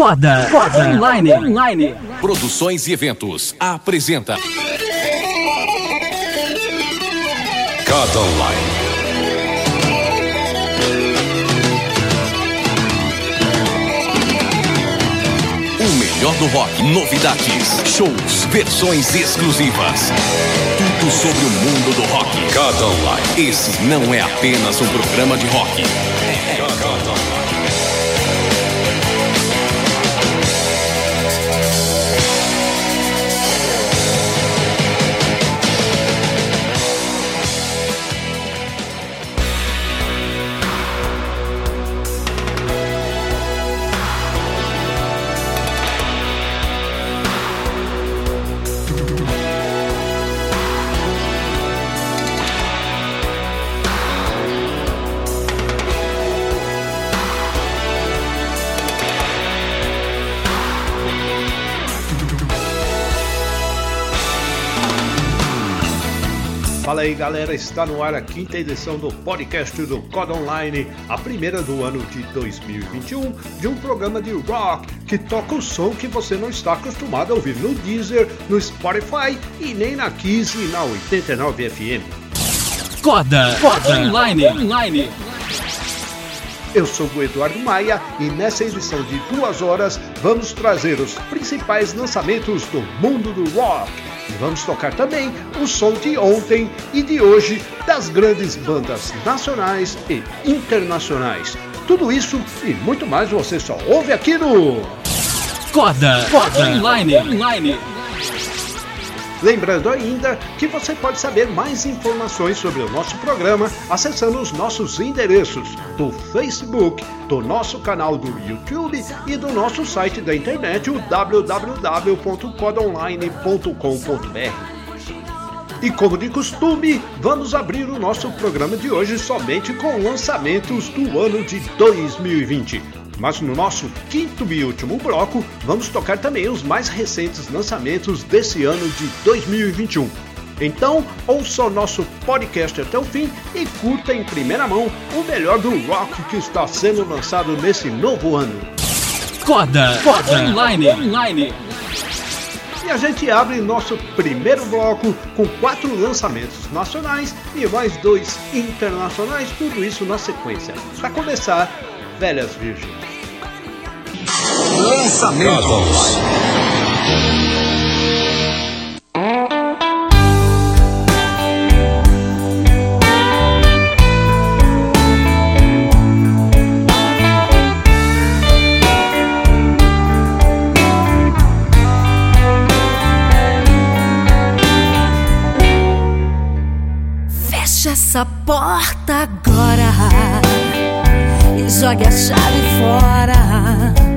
Coda, Coda Online. Online. Produções e eventos apresenta Coda Online. O melhor do rock, novidades, shows, versões exclusivas. Tudo sobre o mundo do rock. Coda Online. Esse não é apenas um programa de rock. Fala aí galera, está no ar a quinta edição do podcast do Code Online, a primeira do ano de 2021, de um programa de rock que toca o som que você não está acostumado a ouvir no Deezer, no Spotify e nem na Kiss e na 89 FM. Coda, Coda Online. Online. Eu sou o Eduardo Maia e nessa edição de duas horas vamos trazer os principais lançamentos do mundo do rock. E vamos tocar também o som de ontem e de hoje das grandes bandas nacionais e internacionais. Tudo isso e muito mais você só ouve aqui no Coda, Coda Online. Online. Lembrando ainda que você pode saber mais informações sobre o nosso programa acessando os nossos endereços do Facebook, do nosso canal do YouTube e do nosso site da internet, o www.codaonline.com.br. E como de costume, vamos abrir o nosso programa de hoje somente com lançamentos do ano de 2020. Mas no nosso quinto e último bloco, vamos tocar também os mais recentes lançamentos desse ano de 2021. Então, ouça o nosso podcast até o fim e curta em primeira mão o melhor do rock que está sendo lançado nesse novo ano. Coda, Coda Online. Online. E a gente abre nosso primeiro bloco com quatro lançamentos nacionais e mais dois internacionais, tudo isso na sequência. Para começar, Velhas Virgens. Lançamentos. Fecha essa porta agora e jogue a chave fora.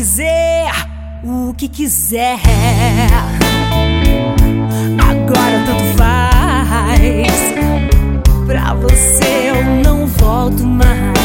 Dizer o que quiser. Agora tanto faz. Pra você eu não volto mais.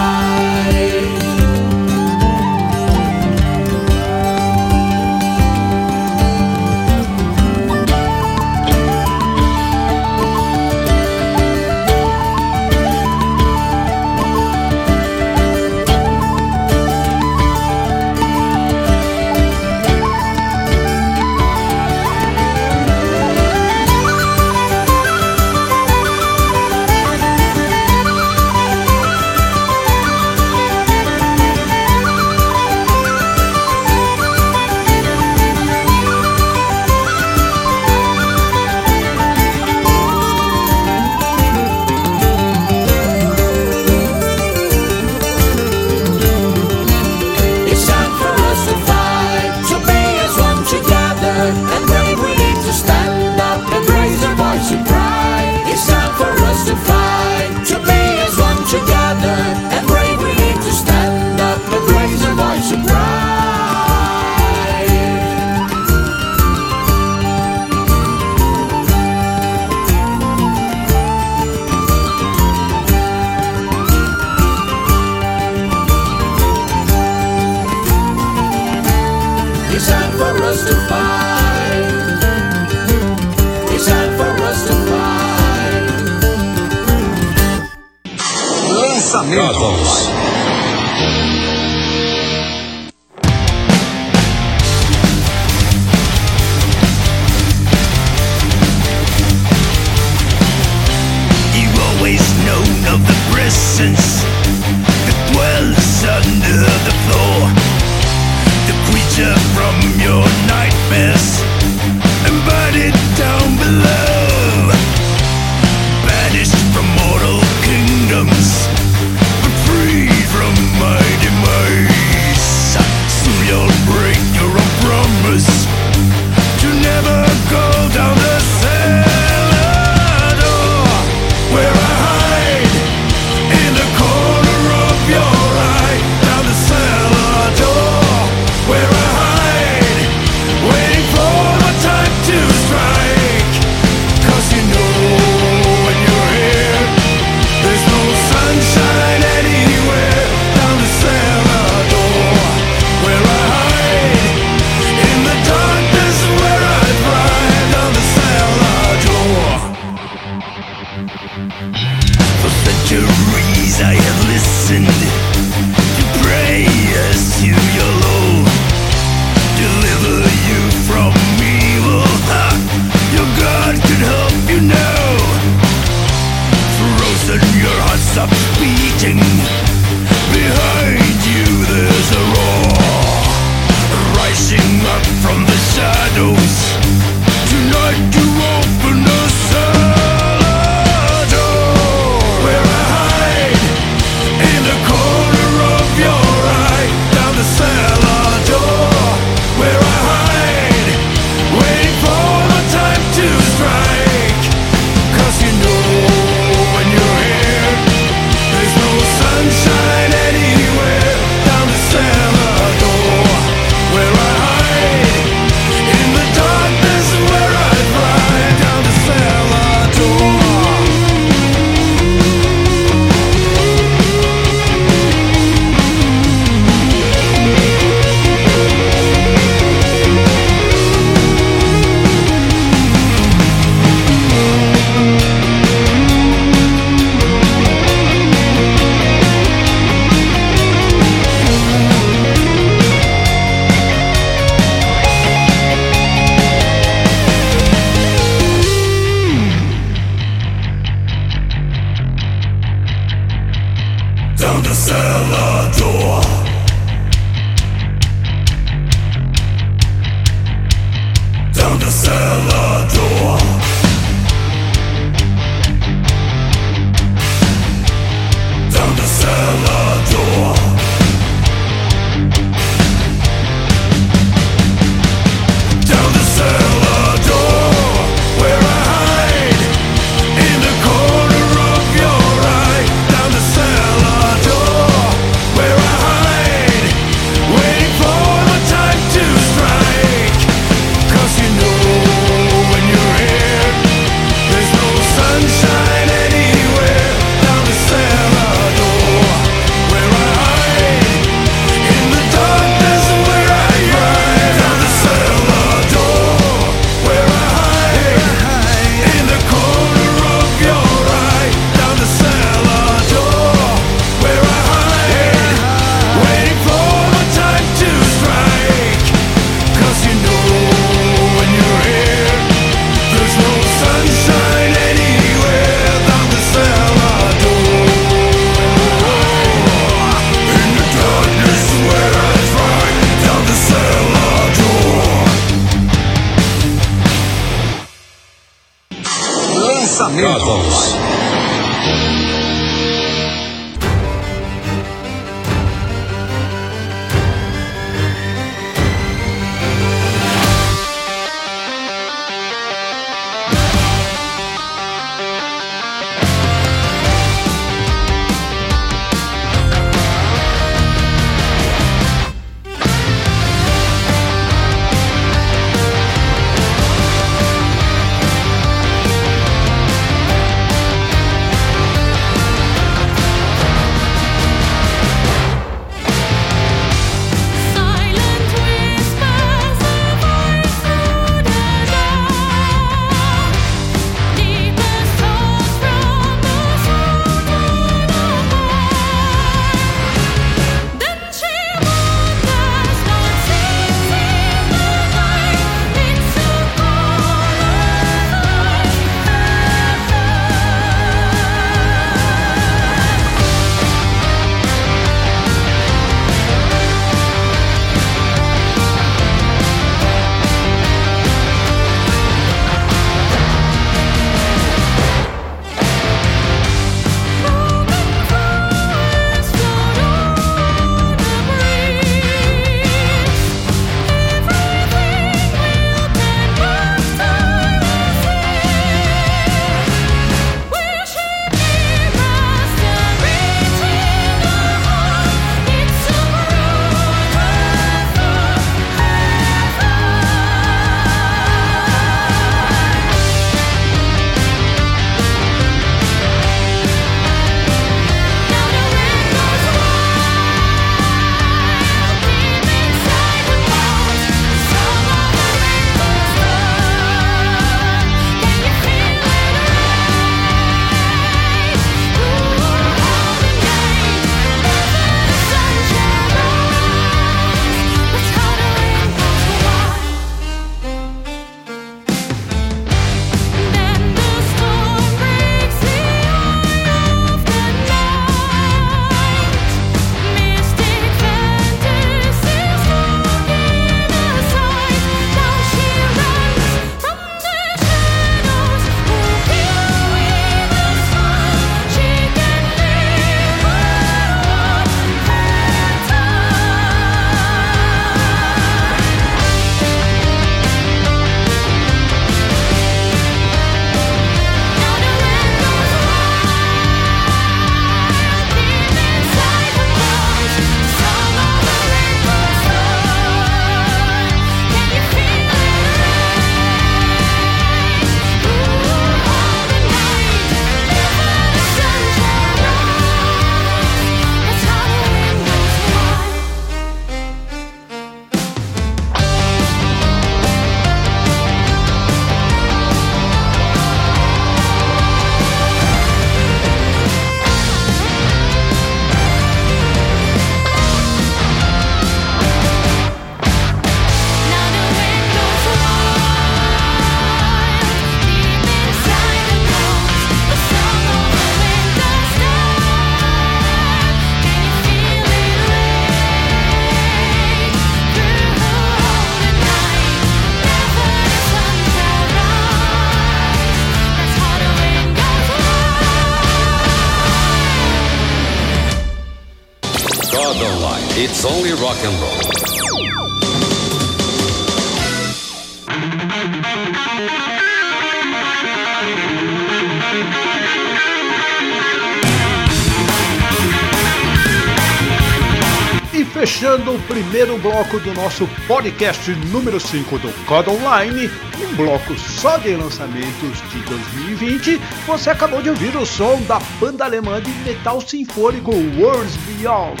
Bloco do nosso podcast número 5 do COD Online, um bloco só de lançamentos de 2020, você acabou de ouvir o som da banda alemã de metal sinfônico Worlds Beyond,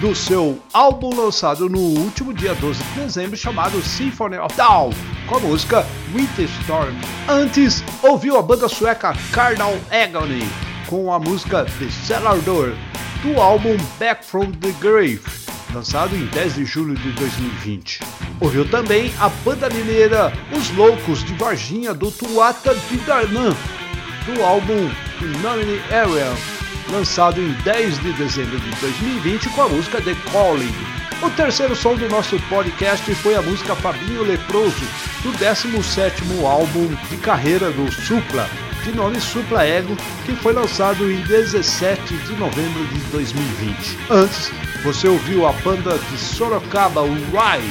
do seu álbum lançado no último dia 12 de dezembro chamado Symphony of Down, com a música Winter Storm. Antes, ouviu a banda sueca Cardinal Agony com a música The Cellar Door, do álbum Back from the Grave, lançado em 10 de julho de 2020. Ouviu também a banda mineira Os Loucos de Varginha do Tuata de Darnam, do álbum Phenomenon Area, lançado em 10 de dezembro de 2020 com a música The Calling. O terceiro som do nosso podcast foi a música Fabinho Leproso, do 17º álbum de carreira do Supla, de nome Supla Ego, que foi lançado em 17 de novembro de 2020. Antes, você ouviu a banda de Sorocaba, o Rai,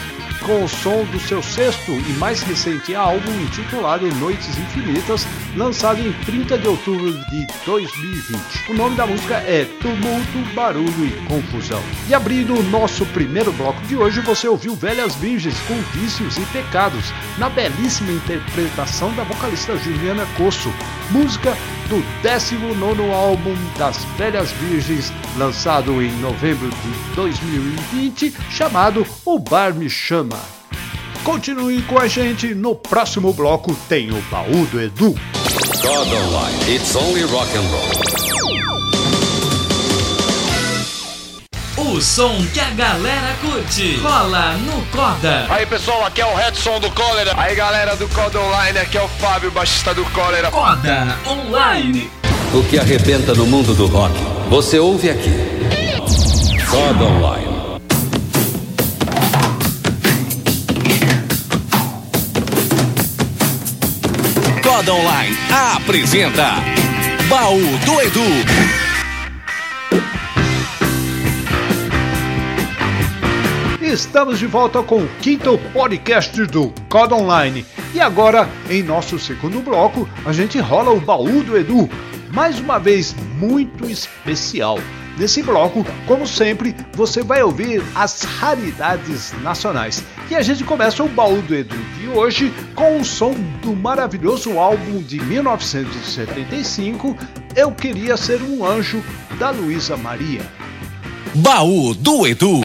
com o som do seu sexto e mais recente álbum intitulado Noites Infinitas, lançado em 30 de outubro de 2020. O nome da música é Tumulto, Barulho e Confusão. E abrindo o nosso primeiro bloco de hoje, você ouviu Velhas Virgens com Vícios e Pecados, na belíssima interpretação da vocalista Juliana Cosso, música do 19 álbum das Velhas Virgens, lançado em novembro de 2020, chamado O Bar Me Chama. Continue com a gente, no próximo bloco tem o baú do Edu. God Online. It's only rock and roll. O som que a galera curte. Rola no Corda. Aí pessoal, aqui é o Redson do Cólera. Aí galera do Coda Online, aqui é o Fábio, baixista do Cólera. Corda Online. O que arrebenta no mundo do rock, você ouve aqui. God Online. God Online apresenta Baú do Edu. Estamos de volta com o quinto podcast do COD Online. E agora, em nosso segundo bloco, a gente rola o baú do Edu. Mais uma vez, muito especial. Nesse bloco, como sempre, você vai ouvir as raridades nacionais. E a gente começa o baú do Edu de hoje com o som do maravilhoso álbum de 1975, Eu Queria Ser um Anjo, da Luísa Maria. Baú do Edu.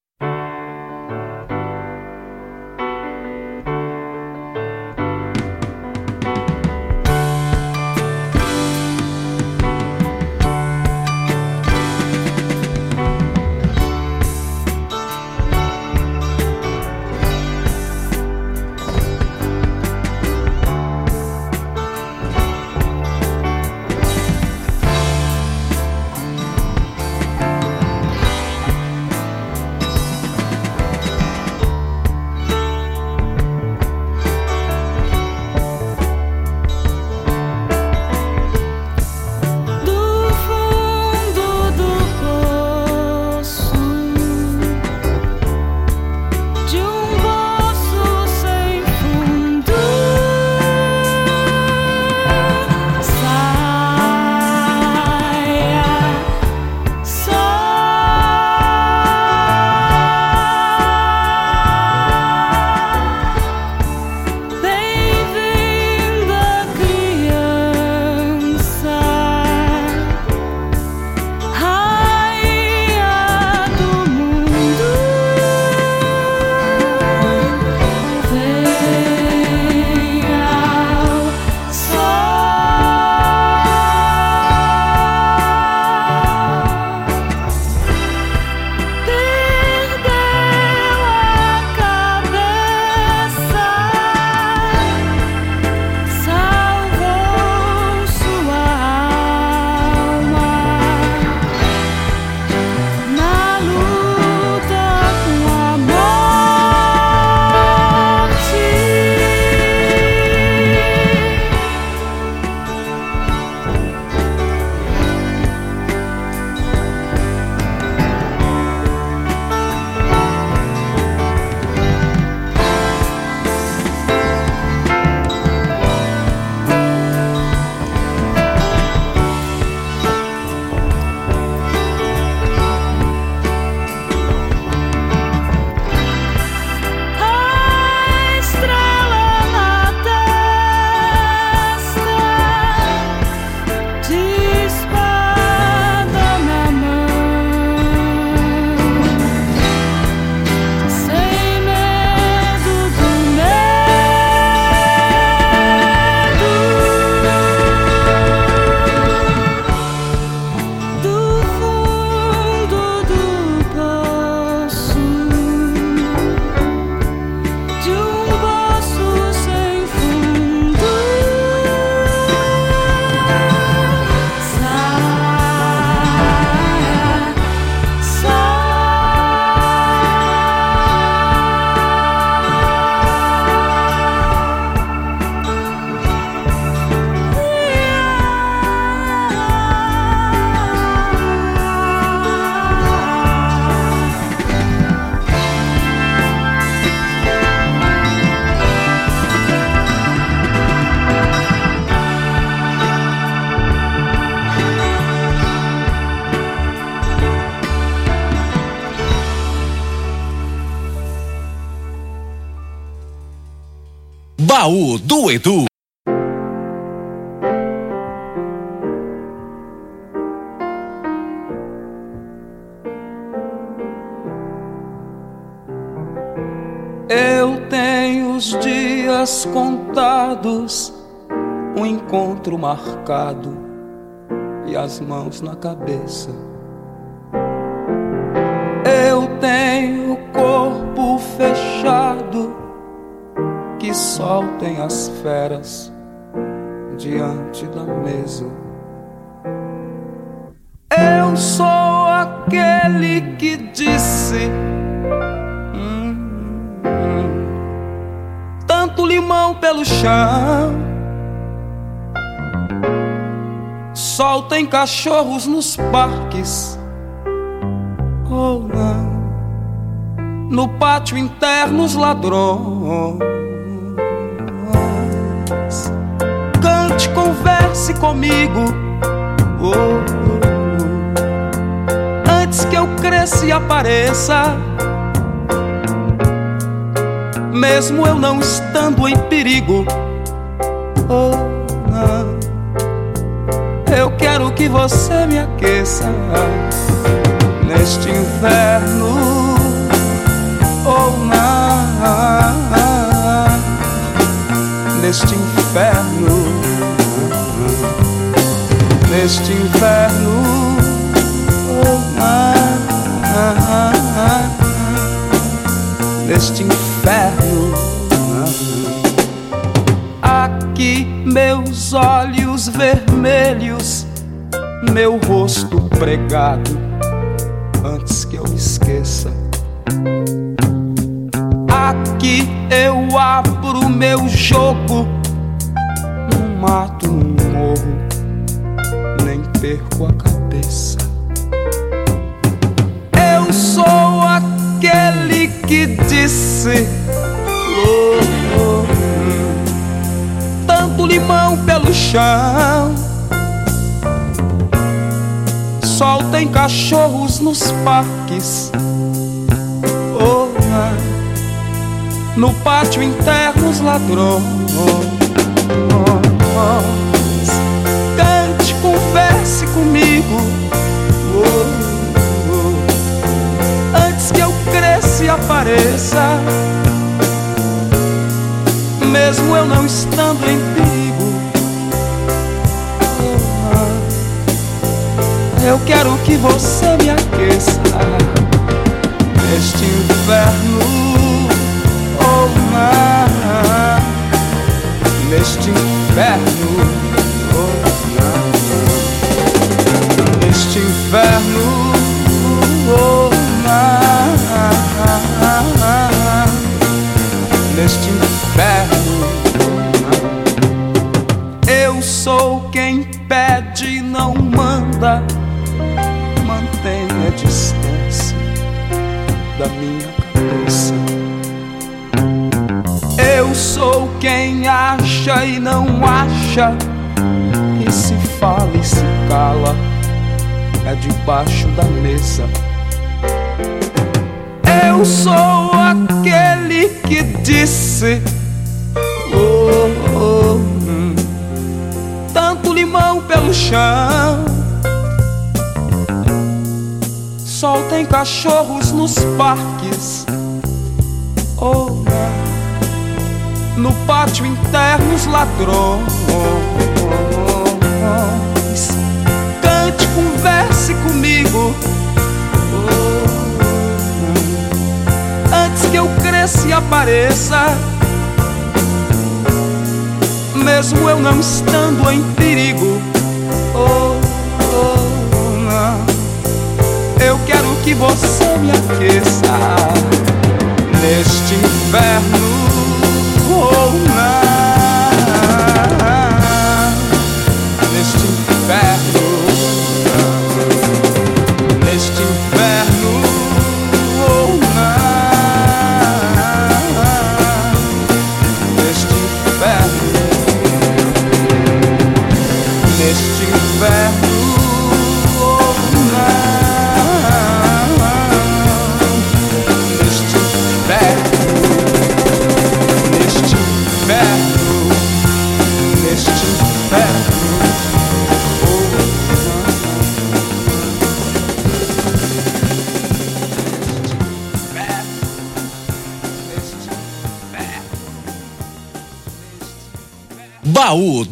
Edu. Eu tenho os dias contados, um encontro marcado e as mãos na cabeça. Cachorros nos parques. Oh não. No pátio interno os ladrões. Cante, converse comigo. Oh, oh, oh. Antes que eu cresça e apareça. Mesmo eu não estando em perigo. Você me aqueça neste inverno. Oh, não neste inferno, neste inferno, ah, ah, neste inferno. Aqui meus olhos vermelhos, meu rosto pregado, antes que eu esqueça. Aqui eu abro meu Soltem cachorros nos parques. Oh, no pátio interno os ladrões. Cante, converse comigo. Antes que eu cresça e apareça, mesmo eu não estando em perigo. Eu quero que você me aqueça. Neste inverno mar. Neste inferno, oh, neste inferno, e não acha, e se fala e se cala, é debaixo da mesa. Eu sou aquele que disse: oh, oh, hum, tanto limão pelo chão. Soltem cachorros nos parques. No pátio interno os ladrões. Cante, converse comigo. Antes que eu cresça e apareça, mesmo eu não estando em perigo. Eu quero que você me aqueça neste inverno oh,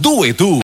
do Edu. dia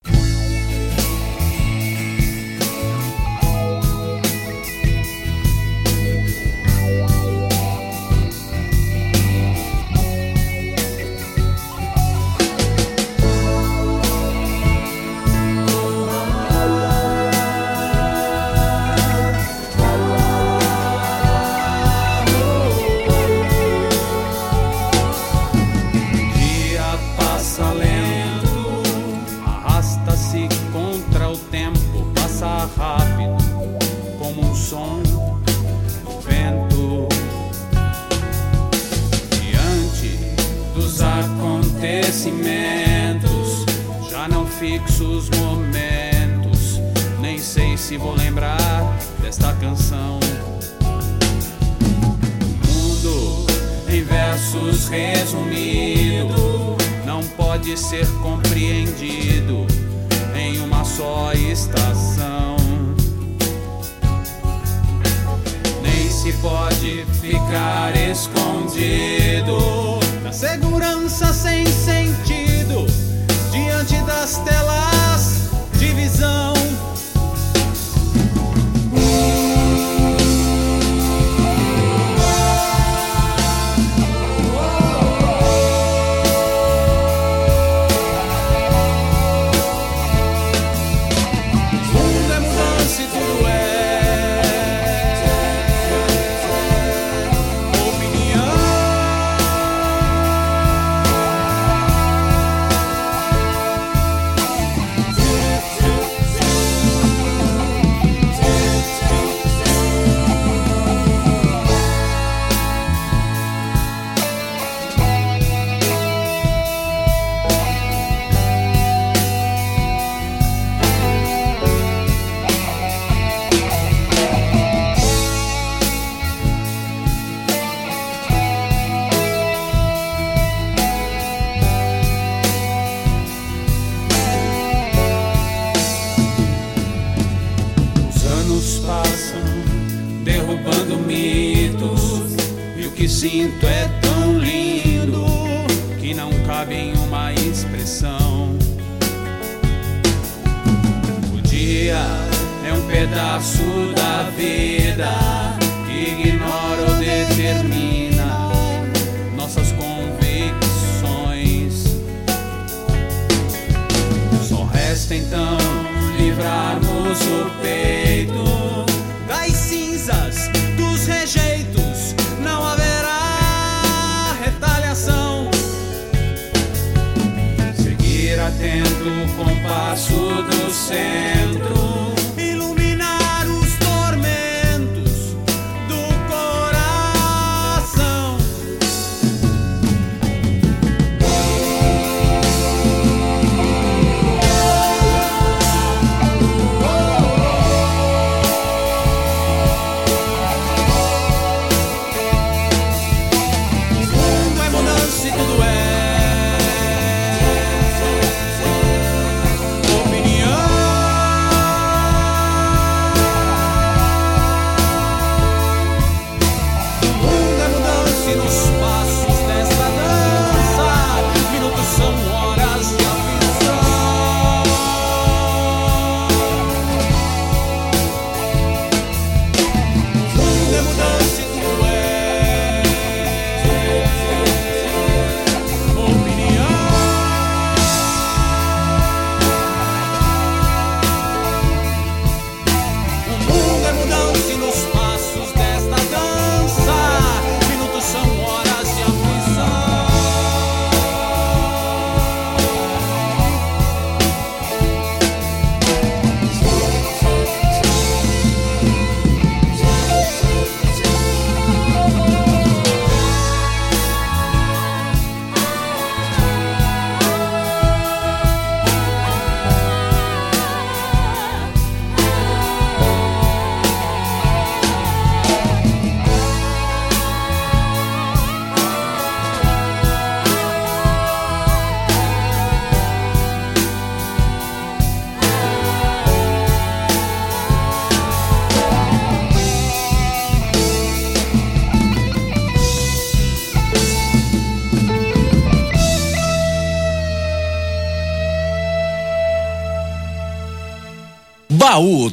Jesus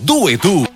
do Edu.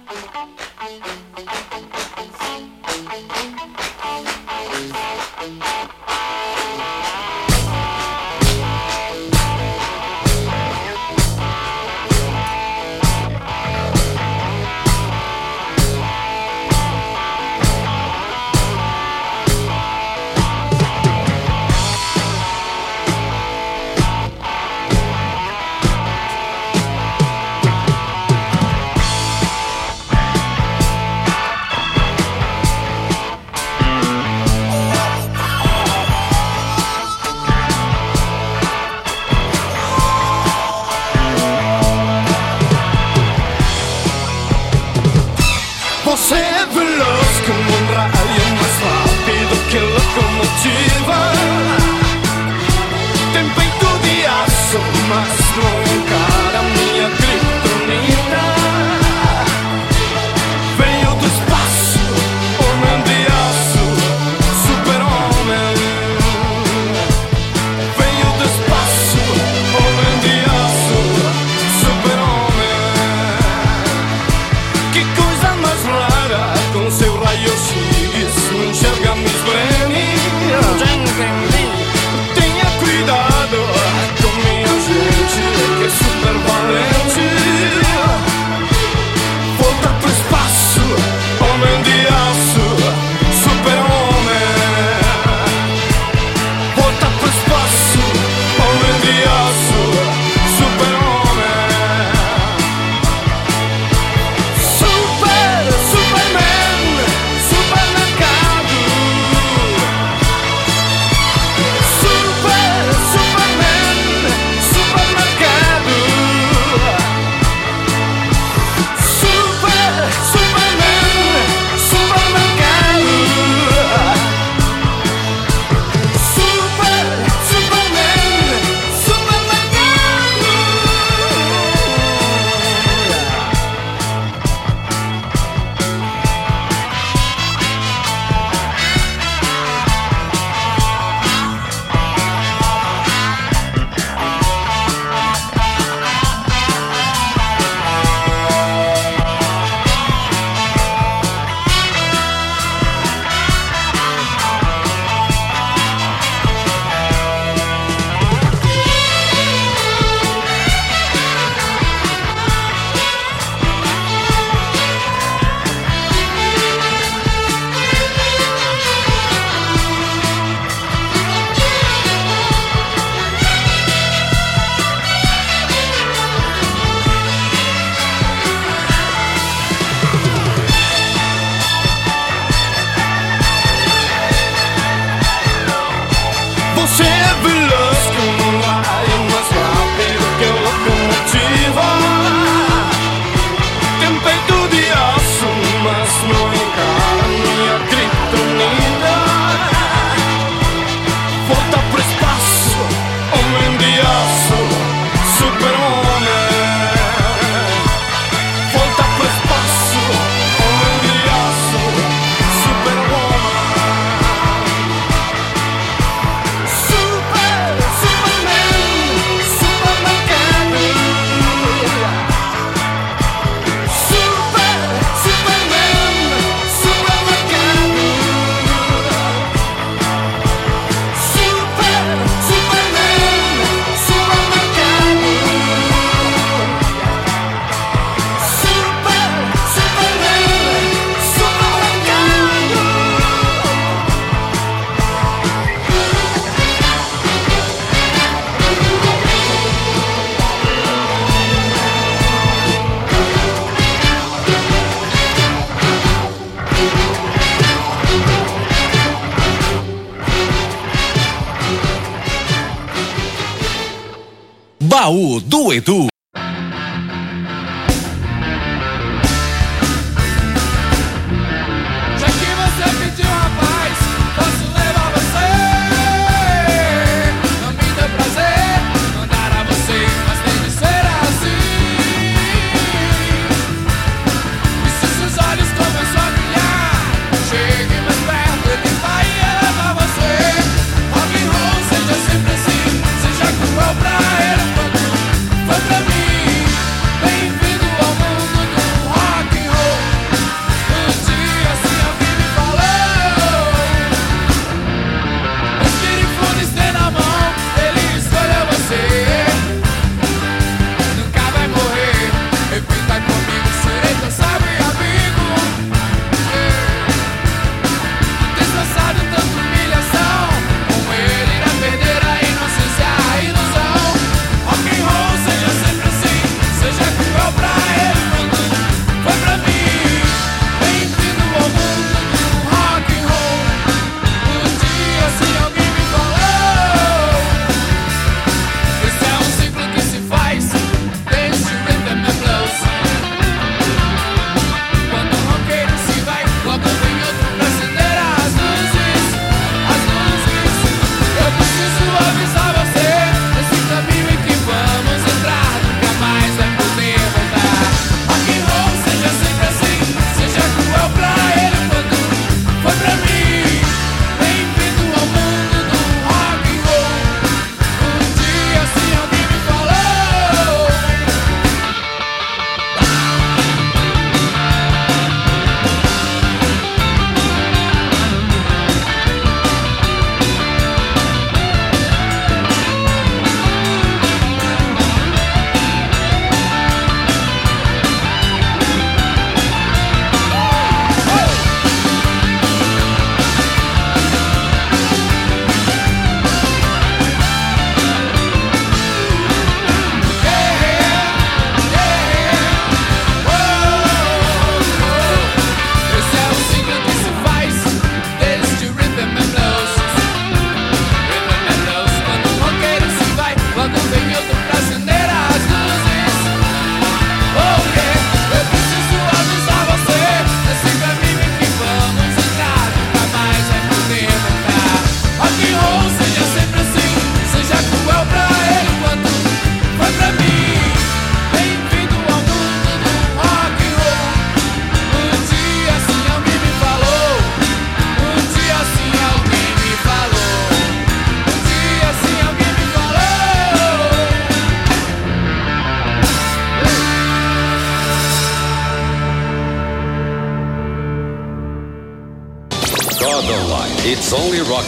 Baú do Edu.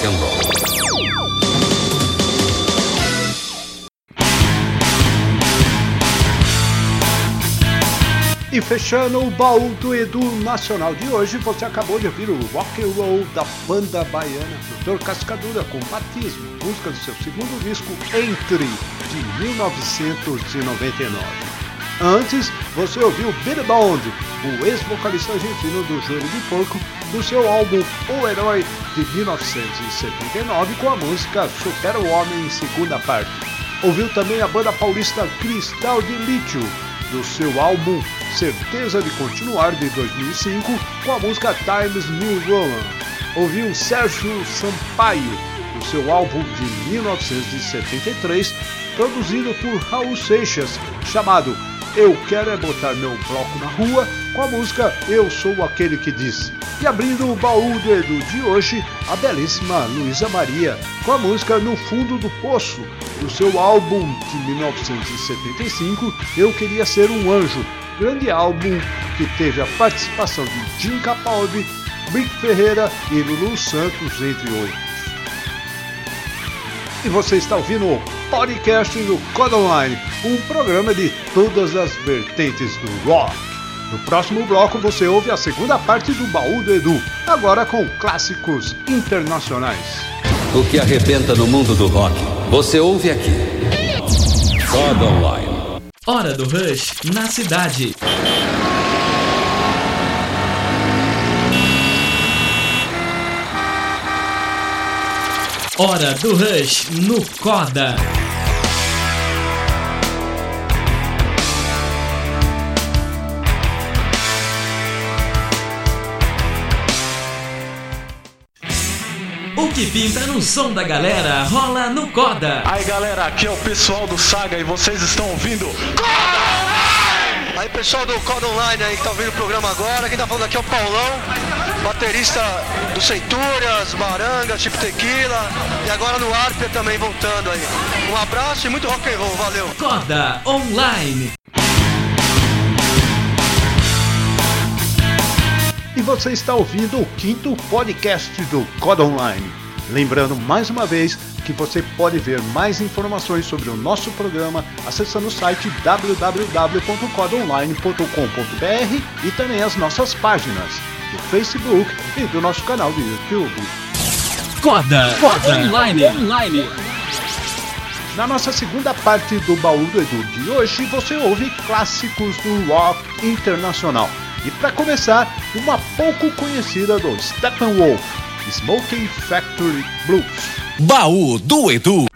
And roll. E fechando o baú do Edu Nacional de hoje, você acabou de ouvir o Rock and Roll da banda baiana Doutor Cascadura com Batismo, música do seu segundo disco Entre, de 1999. Antes, você ouviu Billy Bond, o ex-vocalista argentino do Joelho de Porco, do seu álbum O Herói de 1979 com a música Super Homem segunda parte. Ouviu também a banda paulista Cristal de Lítio, do seu álbum Certeza de Continuar de 2005 com a música Times New Roman. Ouviu Sérgio Sampaio do seu álbum de 1973, produzido por Raul Seixas, chamado Eu Quero É Botar Meu Bloco na Rua, com a música Eu Sou Aquele Que Diz. E abrindo o baú do Edu de hoje, a belíssima Luísa Maria, com a música No Fundo do Poço, do seu álbum de 1975, Eu Queria Ser um Anjo, grande álbum que teve a participação de Jim Capaldi, Rick Ferreira e Lulu Santos, entre outros. E você está ouvindo o podcast do Code Online, um programa de todas as vertentes do rock. No próximo bloco você ouve a segunda parte do baú do Edu, agora com clássicos internacionais. O que arrebenta no mundo do rock, você ouve aqui. God Online. Hora do Rush na cidade. Hora do Rush no Coda. O que pinta no som da galera rola no Coda. Aí galera, aqui é o pessoal do Saga e vocês estão ouvindo Aí pessoal do Code Online aí que tá ouvindo o programa agora, quem tá falando aqui é o Paulão, baterista do Centúrias, Baranga, Tipo Tequila e agora no Arpia também voltando aí. Um abraço e muito rock and roll, valeu! Coda Online. E você está ouvindo o quinto podcast do Code Online. Lembrando mais uma vez que você pode ver mais informações sobre o nosso programa acessando o site www.codeonline.com.br e também as nossas páginas do Facebook e do nosso canal do YouTube. Coda, Online. Online. Na nossa segunda parte do baú do Edu de hoje, você ouve clássicos do rock internacional. E para começar, uma pouco conhecida do Steppenwolf, Smoky Factory Blues. Baú do Edu.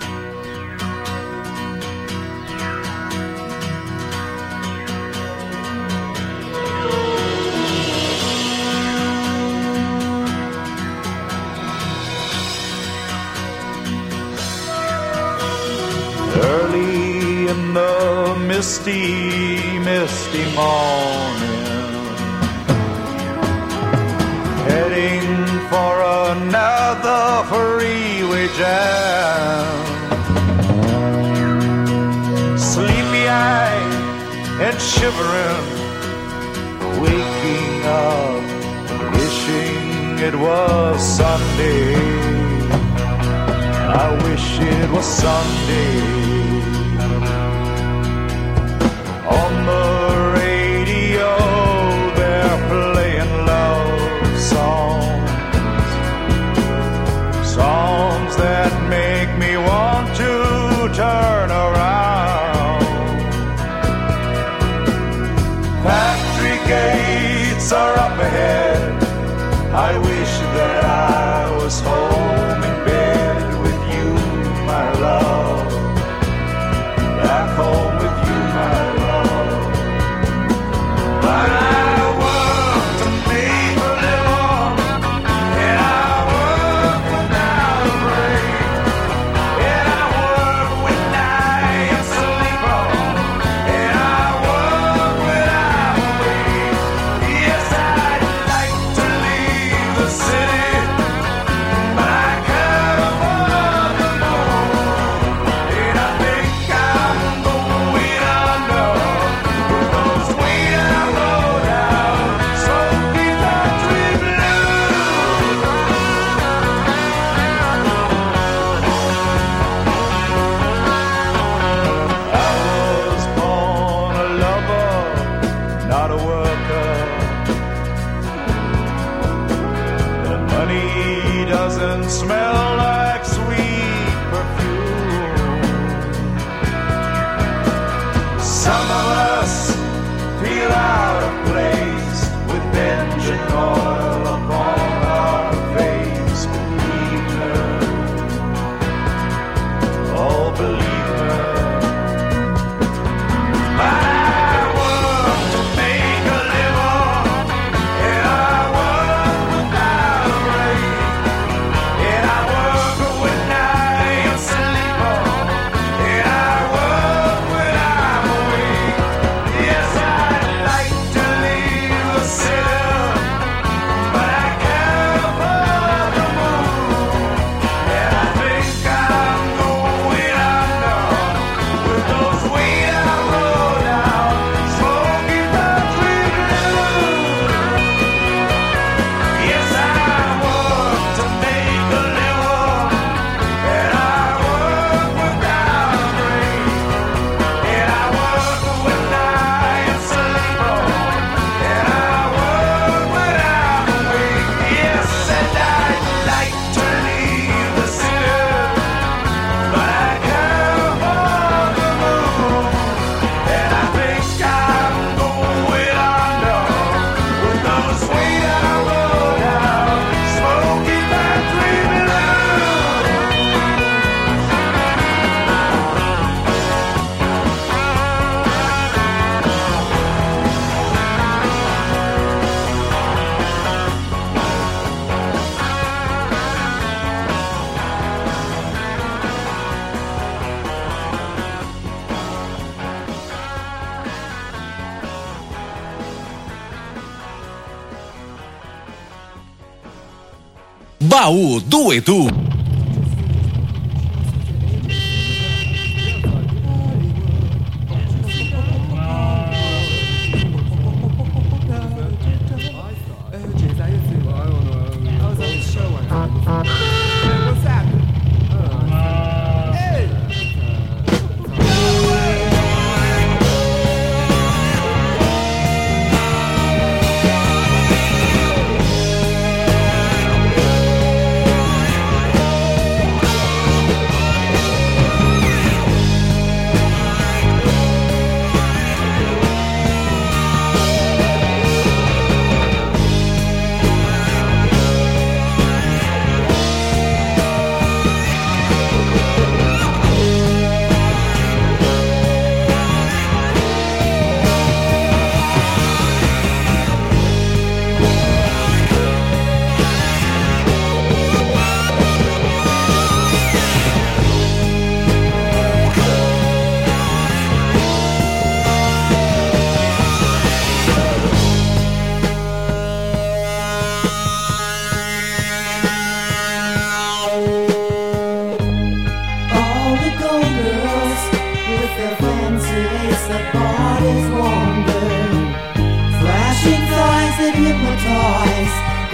Itaú do Edu.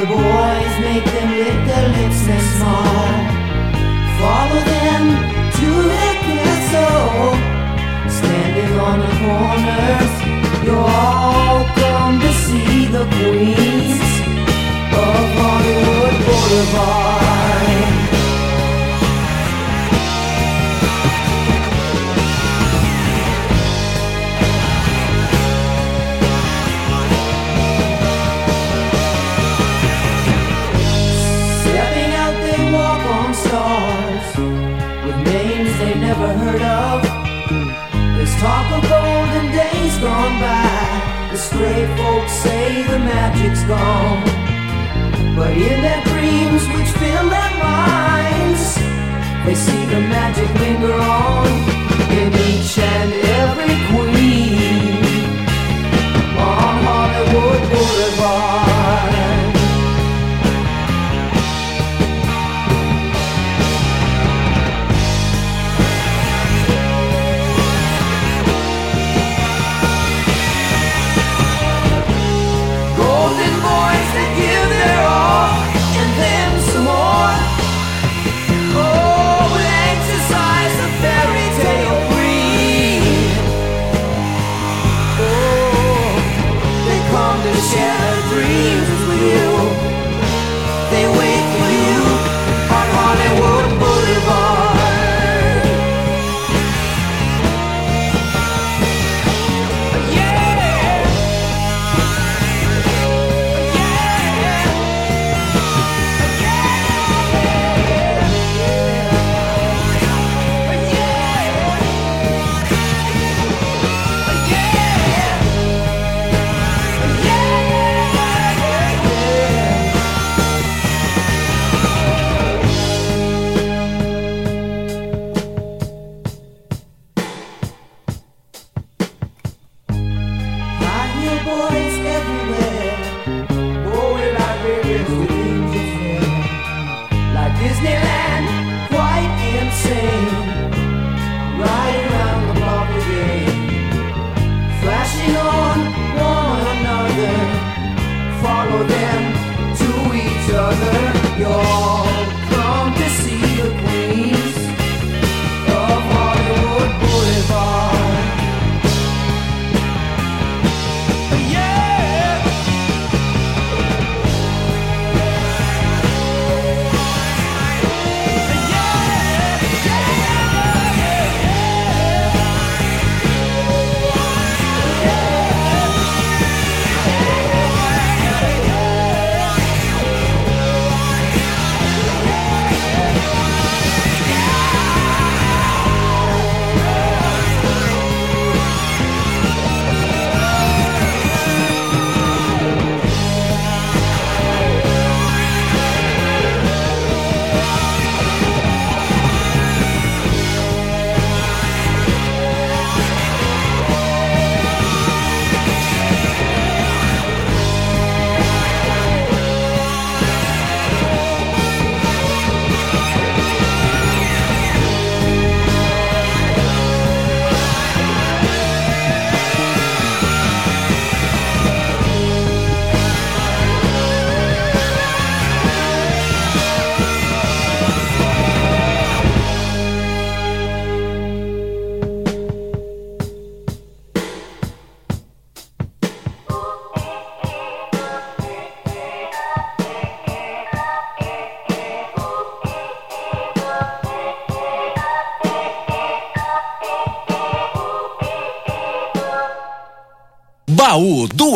The boys make them lick their lips and smile. Follow them to their castle. Standing on the corners, you're all come to see the queens of Hollywood Boulevard never heard of. There's talk of golden days gone by. The stray folks say the magic's gone. But in their dreams, which fill their minds, they see the magic linger on in each and every queen on Hollywood Boulevard.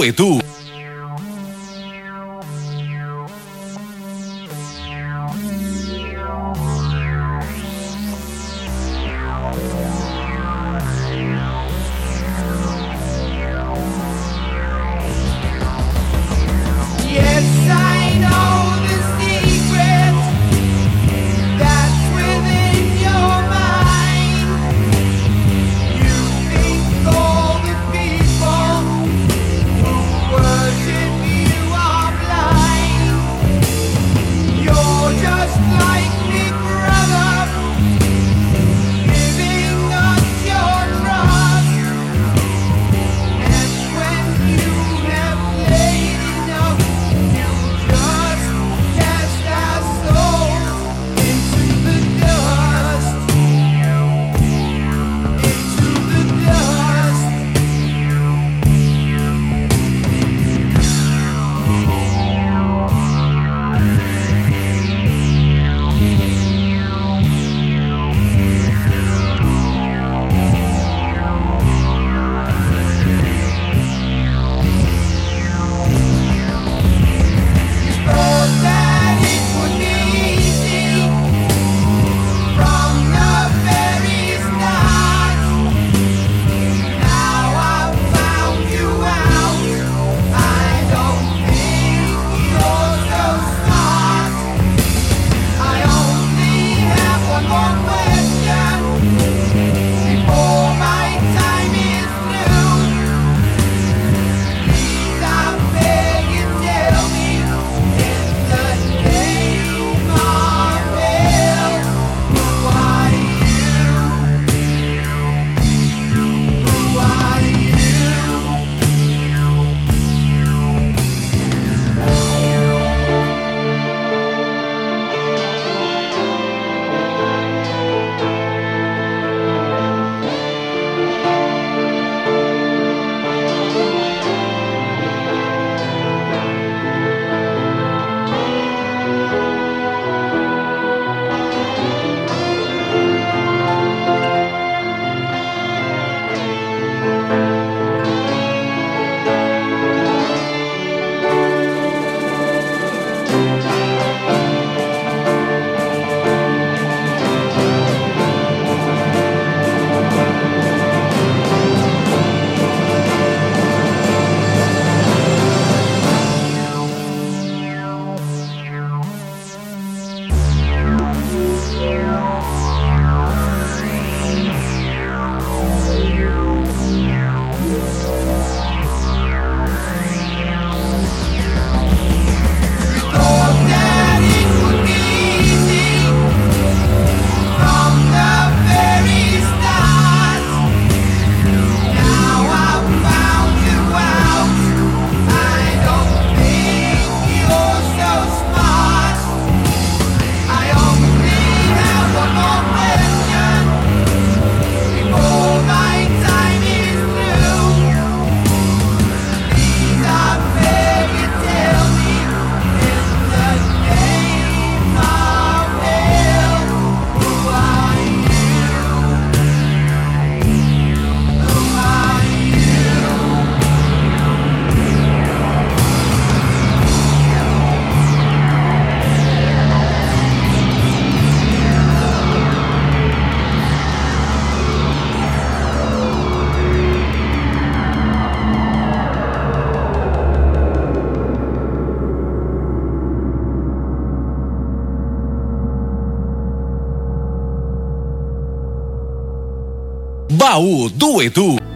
Edu. Baú do Edu.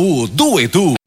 Baú do Edu.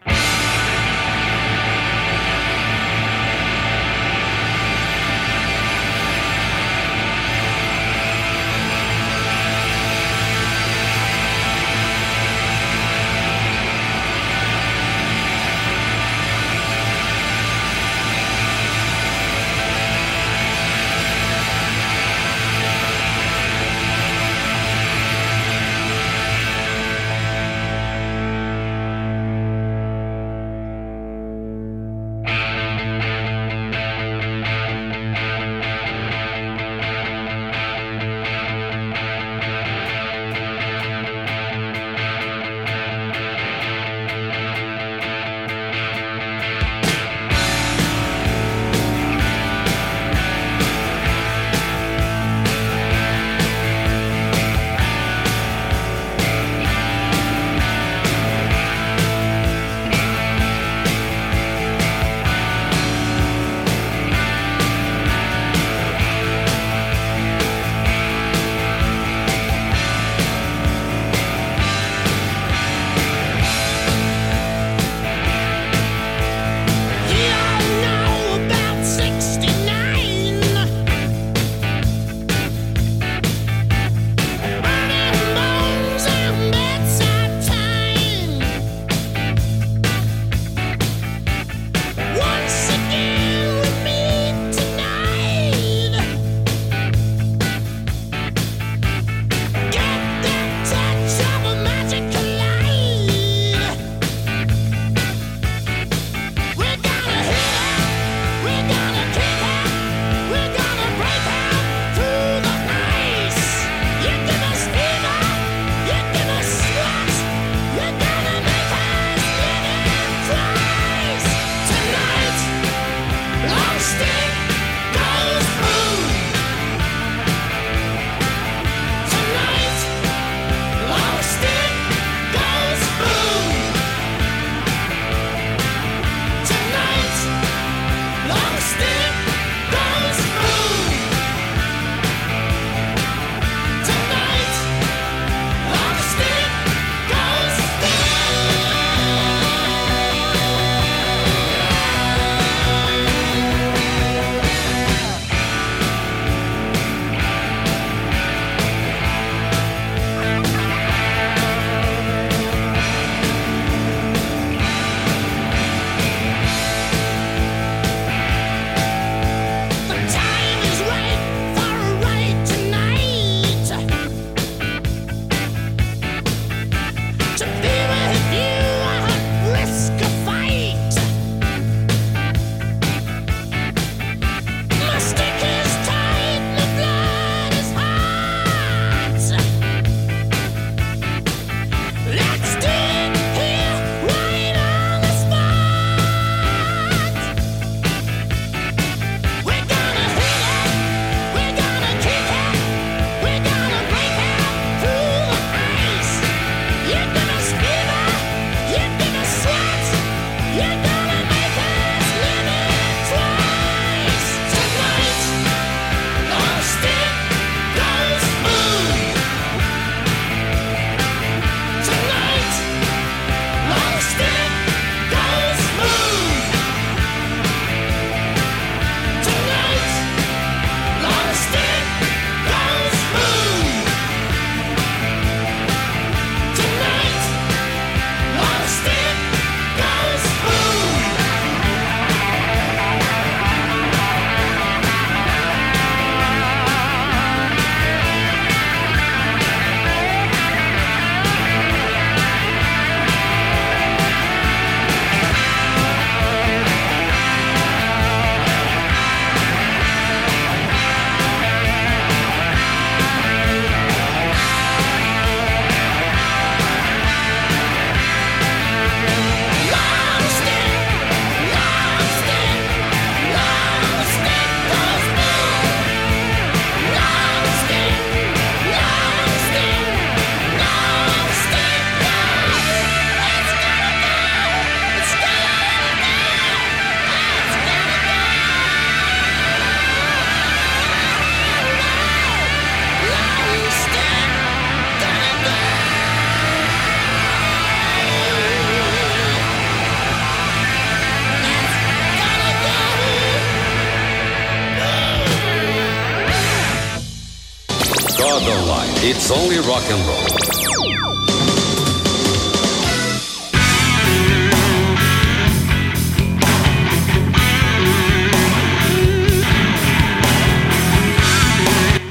It's only rock and roll.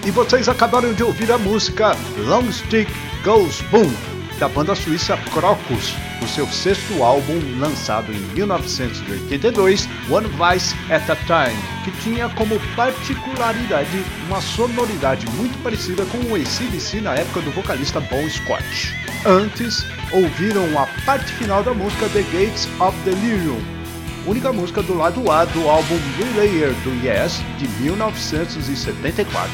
E vocês acabaram de ouvir a música Long Stick Goes Boom, da banda suíça Crocus, do seu sexto álbum lançado em 1982, One Vice at a Time, que tinha como particularidade uma sonoridade muito parecida com o ACDC na época do vocalista Bon Scott. Antes, ouviram a parte final da música The Gates of Delirium, única música do lado A do álbum Relayer do Yes de 1974.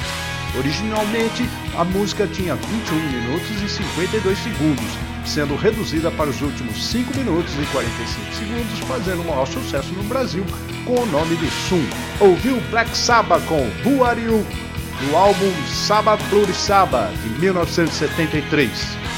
Originalmente, a música tinha 21 minutos e 52 segundos, sendo reduzida para os últimos 5 minutos e 45 segundos, fazendo o maior sucesso no Brasil com o nome de Sum. Ouviu Black Sabbath com Who Are You? do álbum Bloody Sabbath de 1973.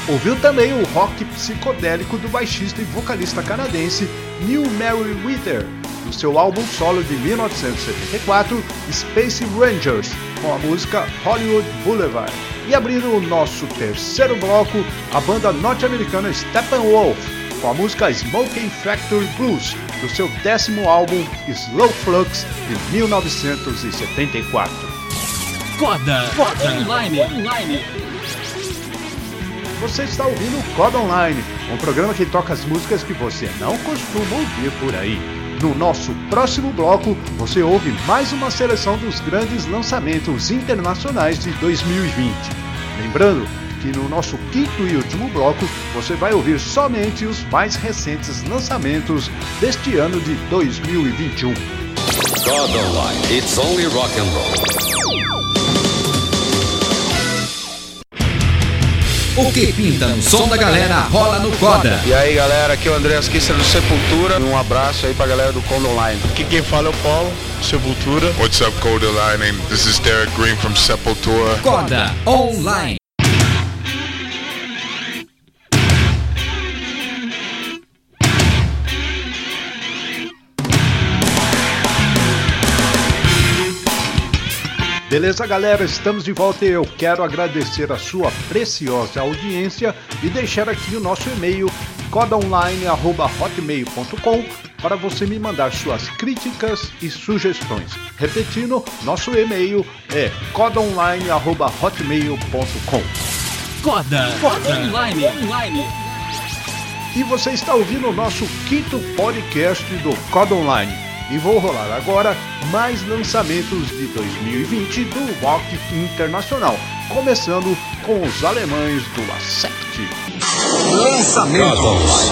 Ouviu também o rock psicodélico do baixista e vocalista canadense Neil Mary Wither, do seu álbum solo de 1974, Space Rangers, com a música Hollywood Boulevard. E abrindo o nosso terceiro bloco, a banda norte-americana Steppenwolf, com a música Smoking Factory Blues, do seu décimo álbum Slow Flux de 1974. Coda, Coda Online. Online. Você está ouvindo o Coda Online, um programa que toca as músicas que você não costuma ouvir por aí. No nosso próximo bloco, você ouve mais uma seleção dos grandes lançamentos internacionais de 2020. Lembrando que no nosso quinto e último bloco, você vai ouvir somente os mais recentes lançamentos deste ano de 2021. God Online. It's only rock and roll. O que pinta no som da galera rola no Coda. E aí galera, aqui é o André Asquissa do Sepultura. Um abraço aí pra galera do Condo Online. Aqui quem fala é o Paulo, Sepultura. What's up, Coda Line? And this is Derek Green from Sepultura. Coda Online. Beleza, galera? Estamos de volta e eu quero agradecer a sua preciosa audiência e deixar aqui o nosso e-mail codaonline@hotmail.com para você me mandar suas críticas e sugestões. Repetindo, nosso e-mail é codaonline@hotmail.com. Coda, Coda Online. Online. E você está ouvindo o nosso quinto podcast do Coda Online. E vou rolar agora mais lançamentos de 2020 do rock internacional, começando com os alemães do Accept. Lançamentos.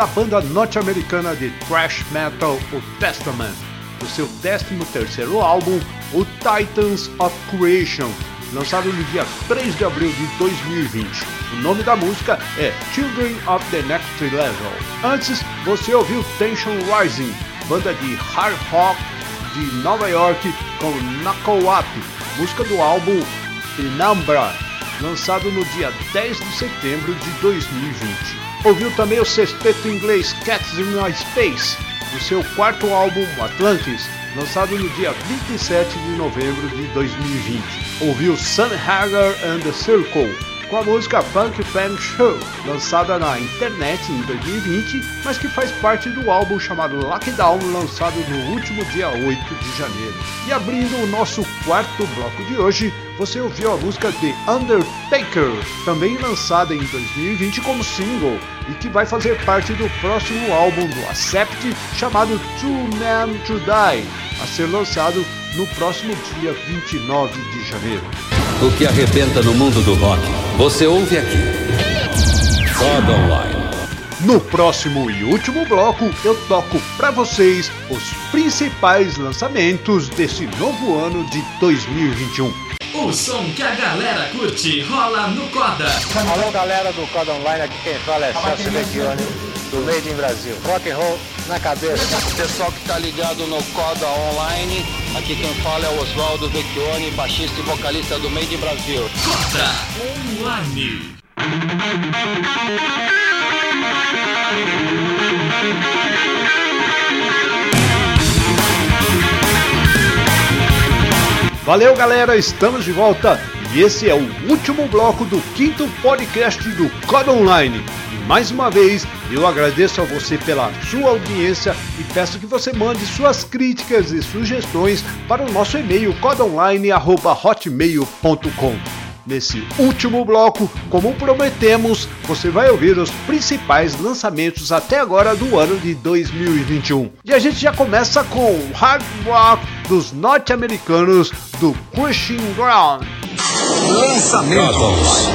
da banda norte-americana de thrash metal, o Testament, do seu 13º álbum, o Titans of Creation, lançado no dia 3 de abril de 2020. O nome da música é Children of the Next Level. Antes, você ouviu Tension Rising, banda de hard rock de Nova York com Knuckle Up, música do álbum Penumbra, lançado no dia 10 de setembro de 2020. Ouviu também o sexteto inglês Cats in My Space, do seu quarto álbum Atlantis, lançado no dia 27 de novembro de 2020. Ouviu Sun Hagar and the Circle, com a música Funk Fan Show, lançada na internet em 2020, mas que faz parte do álbum chamado Lockdown, lançado no último dia 8 de janeiro. E abrindo o nosso quarto bloco de hoje, você ouviu a música The Undertaker, também lançada em 2020 como single, e que vai fazer parte do próximo álbum do Accept, chamado Two Men to Die, a ser lançado no próximo dia 29 de janeiro. O que arrebenta no mundo do rock, você ouve aqui. God Online. No próximo e último bloco, eu toco para vocês os principais lançamentos desse novo ano de 2021. O som que a galera curte rola no Coda. Alô galera do Coda Online, aqui quem fala é Celso Vecchione, do Made in Brasil. Rock and roll na cabeça. Pessoal que tá ligado no Coda Online, aqui quem fala é o Oswaldo Vecchione, baixista e vocalista do Made in Brasil. Coda Online. Valeu, galera, estamos de volta e esse é o último bloco do quinto podcast do Code Online. E mais uma vez, eu agradeço a você pela sua audiência e peço que você mande suas críticas e sugestões para o nosso e-mail codeonline@hotmail.com. Nesse último bloco, como prometemos, você vai ouvir os principais lançamentos até agora do ano de 2021. E a gente já começa com o hard rock dos norte-americanos do Crushing Ground. Lançamentos.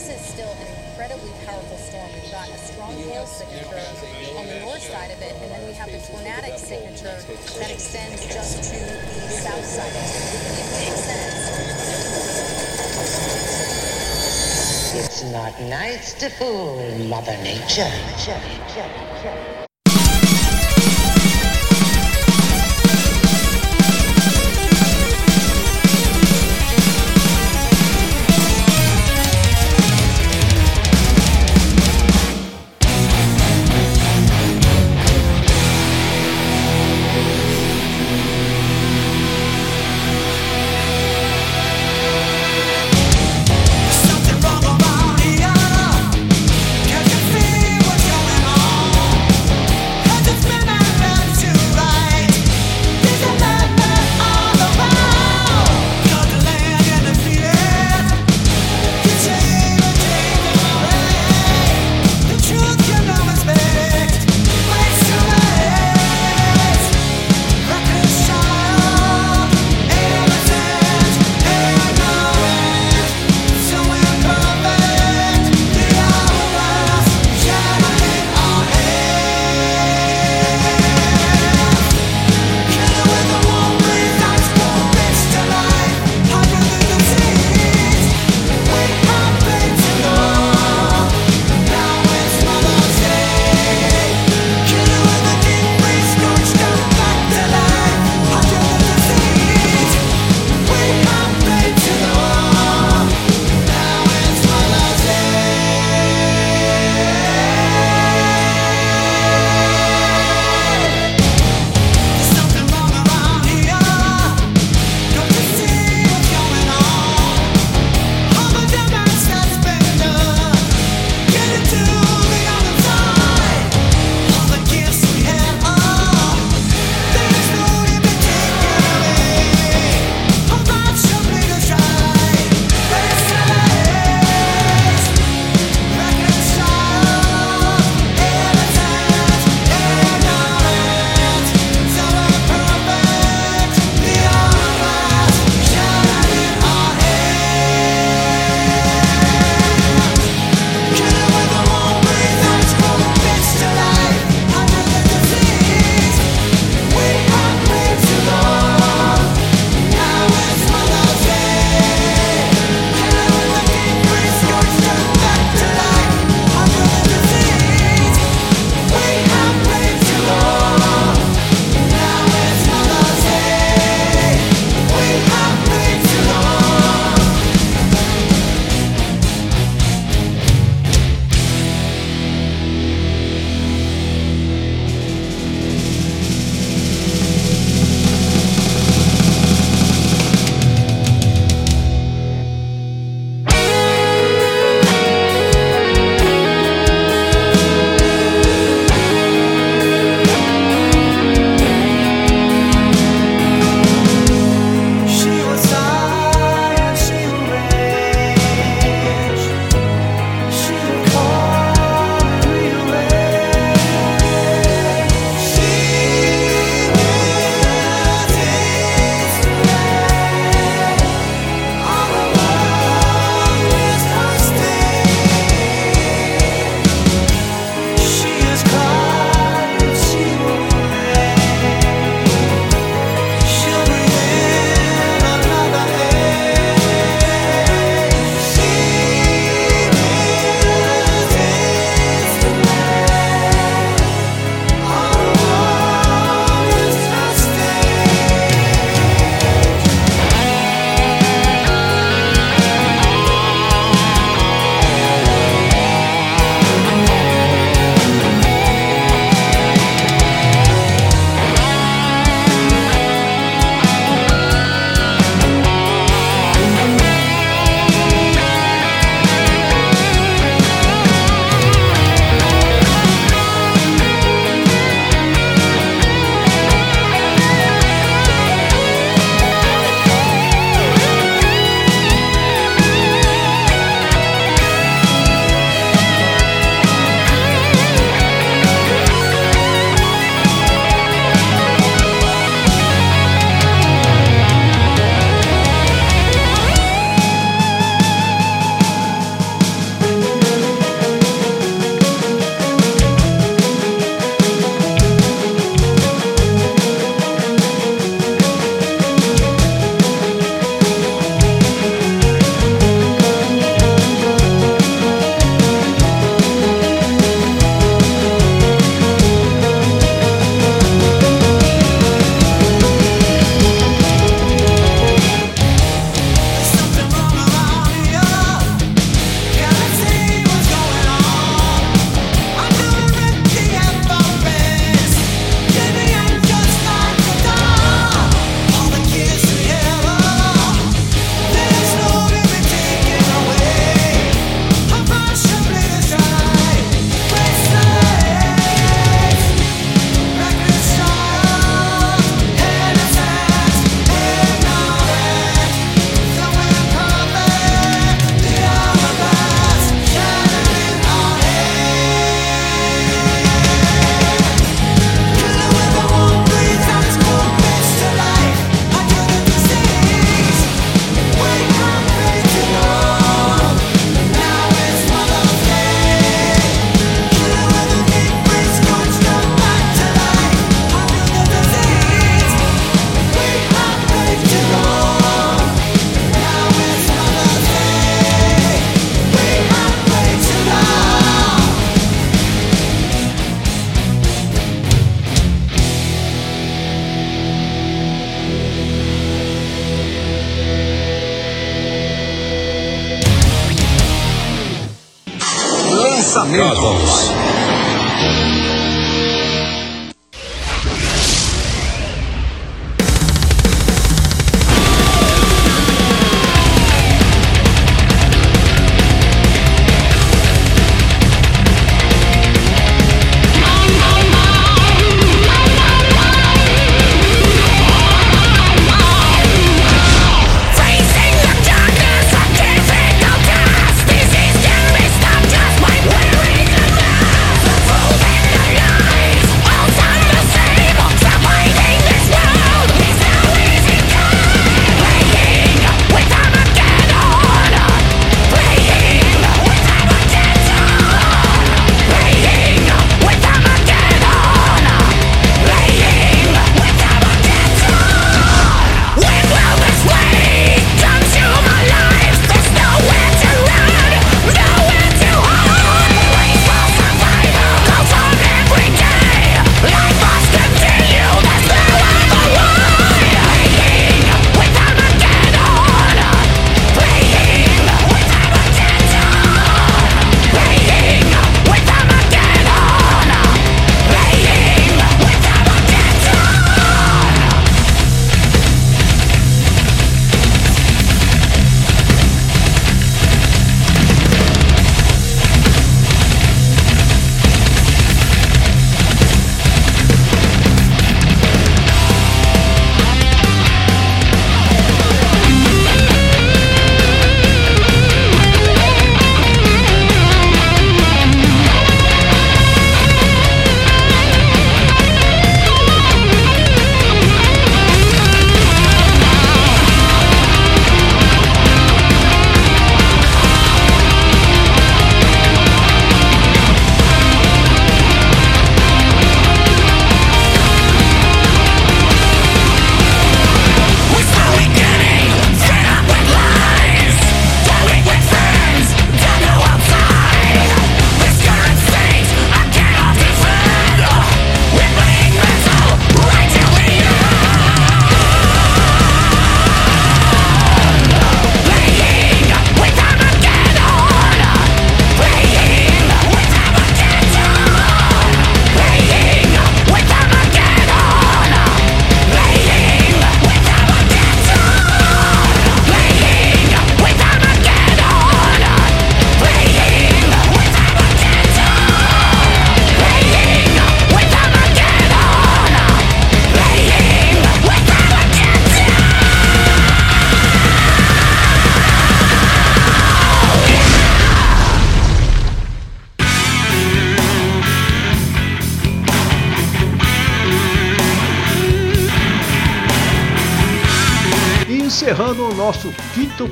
This is still an incredibly powerful storm. We've got a strong hail signature on the north side of it, and then we have the tornadic signature that extends just to the south side of it. It makes sense. It's not nice to fool Mother Nature.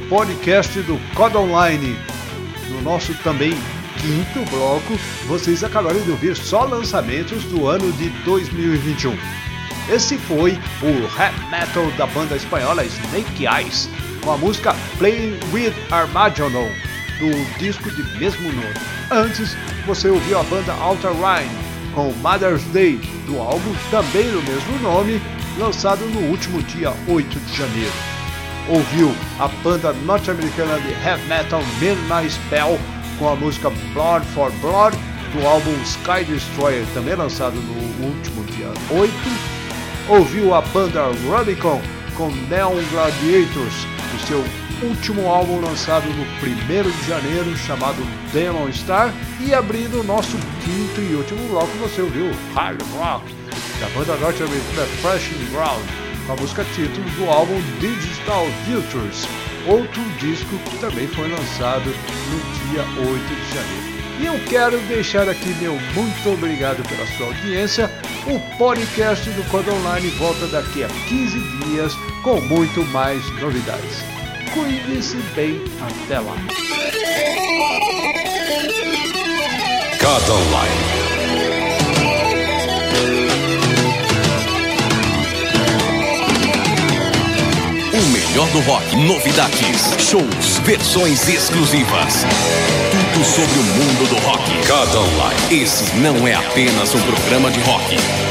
Podcast do Coda Online. No nosso também quinto bloco, vocês acabaram de ouvir só lançamentos do ano de 2021. Esse foi o rap metal da banda espanhola Snake Eyes, com a música Playing with Armageddon, do disco de mesmo nome. Antes, você ouviu a banda Outer Rhine, com Mother's Day, do álbum também do mesmo nome, lançado no último dia 8 de janeiro. Ouviu a banda norte-americana de heavy metal Midnight Spell com a música Blood for Blood do álbum Sky Destroyer, também lançado no último dia 8. Ouviu a banda Rubicon com Neon Gladiators, do seu último álbum lançado no 1 de janeiro, chamado Demon Star. E abrindo o nosso quinto e último bloco, você ouviu Hard Rock, da banda norte-americana Thrashing Ground, com a música título do álbum Digital Futures, outro disco que também foi lançado no dia 8 de janeiro. E eu quero deixar aqui meu muito obrigado pela sua audiência. O podcast do Code Online volta daqui a 15 dias com muito mais novidades. Cuide-se bem, até lá. Cada Online. Melhor do rock, novidades, shows, versões exclusivas. Tudo sobre o mundo do rock. Cada Online. Esse não é apenas um programa de rock.